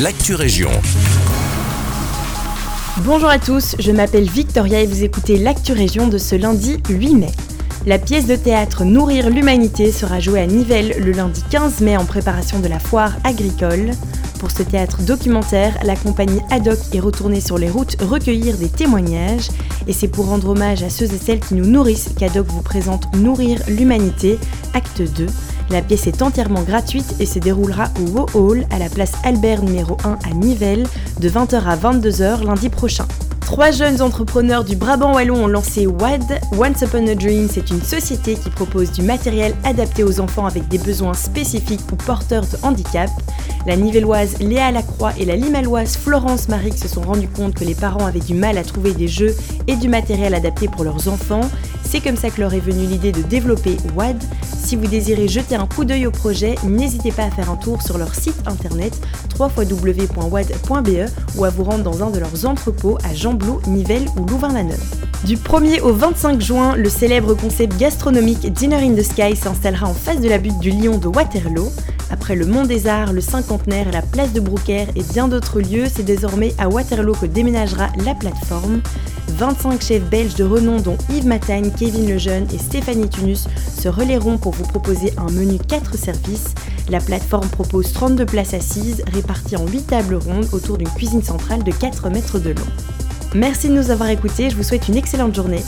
l'actu région. Bonjour à tous, je m'appelle Victoria et vous écoutez l'actu région de ce lundi 8 mai. La pièce de théâtre Nourrir l'humanité sera jouée à Nivelles le lundi 15 mai en préparation de la foire agricole. Pour ce théâtre documentaire, la compagnie Haddock est retournée sur les routes recueillir des témoignages et c'est pour rendre hommage à ceux et celles qui nous nourrissent qu'Haddock vous présente Nourrir l'humanité, acte 2. La pièce est entièrement gratuite et se déroulera au Wow Hall à la place Albert numéro 1 à Nivelles de 20h à 22h lundi prochain. Trois jeunes entrepreneurs du Brabant Wallon ont lancé WAD, Once Upon a Dream. C'est une société qui propose du matériel adapté aux enfants avec des besoins spécifiques ou porteurs de handicap. La nivelloise Léa Lacroix et la limalloise Florence Maric se sont rendus compte que les parents avaient du mal à trouver des jeux et du matériel adapté pour leurs enfants. C'est comme ça que leur est venue l'idée de développer WAD. Si vous désirez jeter un coup d'œil au projet, n'hésitez pas à faire un tour sur leur site internet www.wad.be ou à vous rendre dans un de leurs entrepôts à Jamblot, Nivelles ou Louvain-la-Neuve. Du 1er au 25 juin, le célèbre concept gastronomique Dinner in the Sky s'installera en face de la butte du Lion de Waterloo. Après le Mont des Arts, le Cinquantenaire, la place de Brouckère et bien d'autres lieux, c'est désormais à Waterloo que déménagera la plateforme. 25 chefs belges de renom dont Yves Matagne, Kevin Lejeune et Stéphanie Tunus se relayeront pour vous proposer un menu 4 services. La plateforme propose 32 places assises réparties en 8 tables rondes autour d'une cuisine centrale de 4 mètres de long. Merci de nous avoir écoutés, je vous souhaite une excellente journée